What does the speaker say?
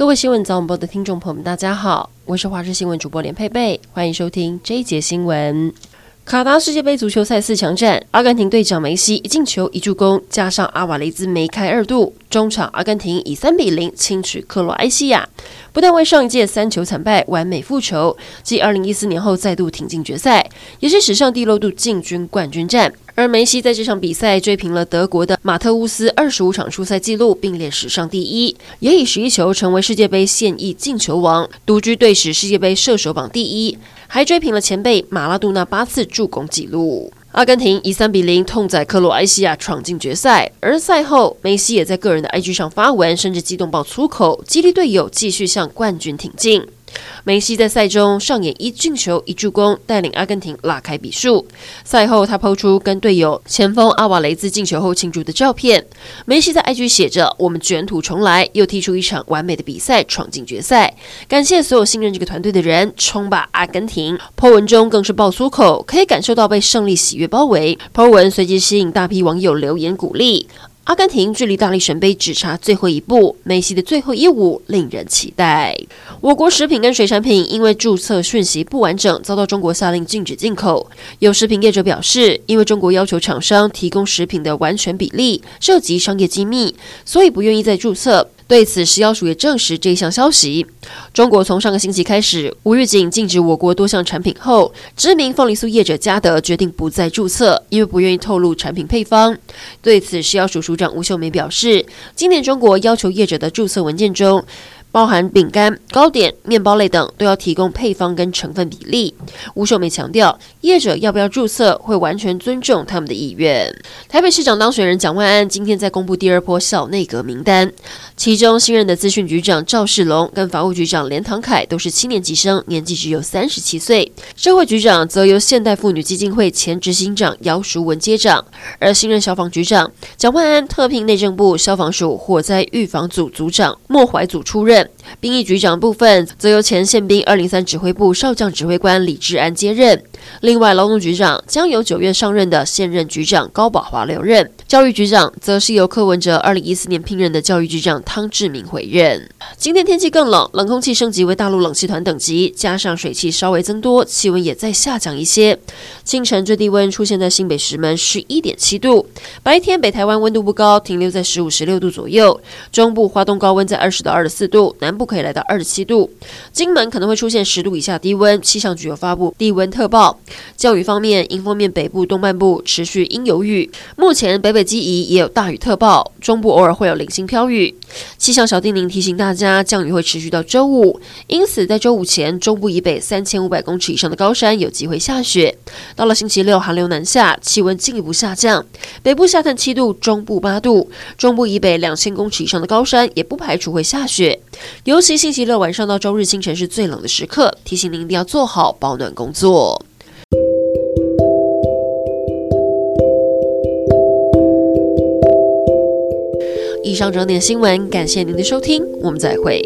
各位新闻早晚报的听众朋友们，大家好，我是华视新闻主播连佩佩，欢迎收听这一节新闻。卡达世界杯足球赛四强战，阿根廷队长梅西一进球一助攻，加上阿瓦雷兹梅开二度，中场阿根廷以三比零轻取克罗埃西亚，不但为上一届三球惨败完美复仇，继二零一四年后再度挺进决赛，也是史上第六度进军冠军战。而梅西在这场比赛追平了德国的马特乌斯二十五场出赛纪录，并列史上第一，也以十一球成为世界杯现役进球王，独居队史世界杯射手榜第一。还追平了前辈马拉杜纳八次助攻纪录。阿根廷以三比零痛宰克罗埃西亚，闯进决赛。而赛后，梅西也在个人的 IG 上发文，甚至激动爆粗口，激励队友继续向冠军挺进。梅西在赛中上演一进球一助攻，带领阿根廷拉开比数。赛后，他抛出跟队友前锋阿瓦雷兹进球后庆祝的照片。梅西在 IG 写着：“我们卷土重来，又踢出一场完美的比赛，闯进决赛。感谢所有信任这个团队的人，冲吧阿根廷！” po 文中更是爆粗口，可以感受到被胜利喜悦包围。po 文随即吸引大批网友留言鼓励。阿根廷距离大力神杯只差最后一步，梅西的最后一舞令人期待。我国食品跟水产品因为注册讯息不完整，遭到中国下令禁止进口。有食品业者表示，因为中国要求厂商提供食品的完全比例，涉及商业机密，所以不愿意再注册。对此，食药署也证实这一项消息。中国从上个星期开始无预警禁止我国多项产品后，知名凤梨酥业者嘉德决定不再注册，因为不愿意透露产品配方。对此，食药署署长吴秀梅表示，今年中国要求业者的注册文件中，包含饼干、糕点、面包类等都要提供配方跟成分比例。吴秀梅强调，业者要不要注册，会完全尊重他们的意愿。台北市长当选人蒋万安今天在公布第二波小内阁名单，其中新任的资讯局长赵世龙跟法务局长连唐凯都是七年级生，年纪只有三十七岁。社会局长则由现代妇女基金会前执行长姚淑文接掌，而新任消防局长蒋万安特聘内政部消防署火灾预防组组长莫怀祖出任。兵役局长部分则由前宪兵二零三指挥部少将指挥官李志安接任。另外，劳动局长将由九月上任的现任局长高宝华留任。教育局长则是由柯文哲二零一四年聘任的教育局长汤志明回任。今天天气更冷，冷空气升级为大陆冷气团等级，加上水汽稍微增多，气温也再下降一些。清晨最低温出现在新北石门十一点七度，白天北台湾温度不高，停留在十五十六度左右。中部、花东高温在二十到二十四度，南部可以来到二十七度。金门可能会出现十度以下低温，气象局有发布低温特报。降雨方面，迎风面北部、东半部持续阴有雨，目前北北。基宜也有大雨特报，中部偶尔会有零星飘雨。气象小叮咛提醒大家，降雨会持续到周五，因此在周五前，中部以北三千五百公尺以上的高山有机会下雪。到了星期六，寒流南下，气温进一步下降，北部下探七度，中部八度，中部以北两千公尺以上的高山也不排除会下雪。尤其星期六晚上到周日清晨是最冷的时刻，提醒您一定要做好保暖工作。以上整点新闻，感谢您的收听，我们再会。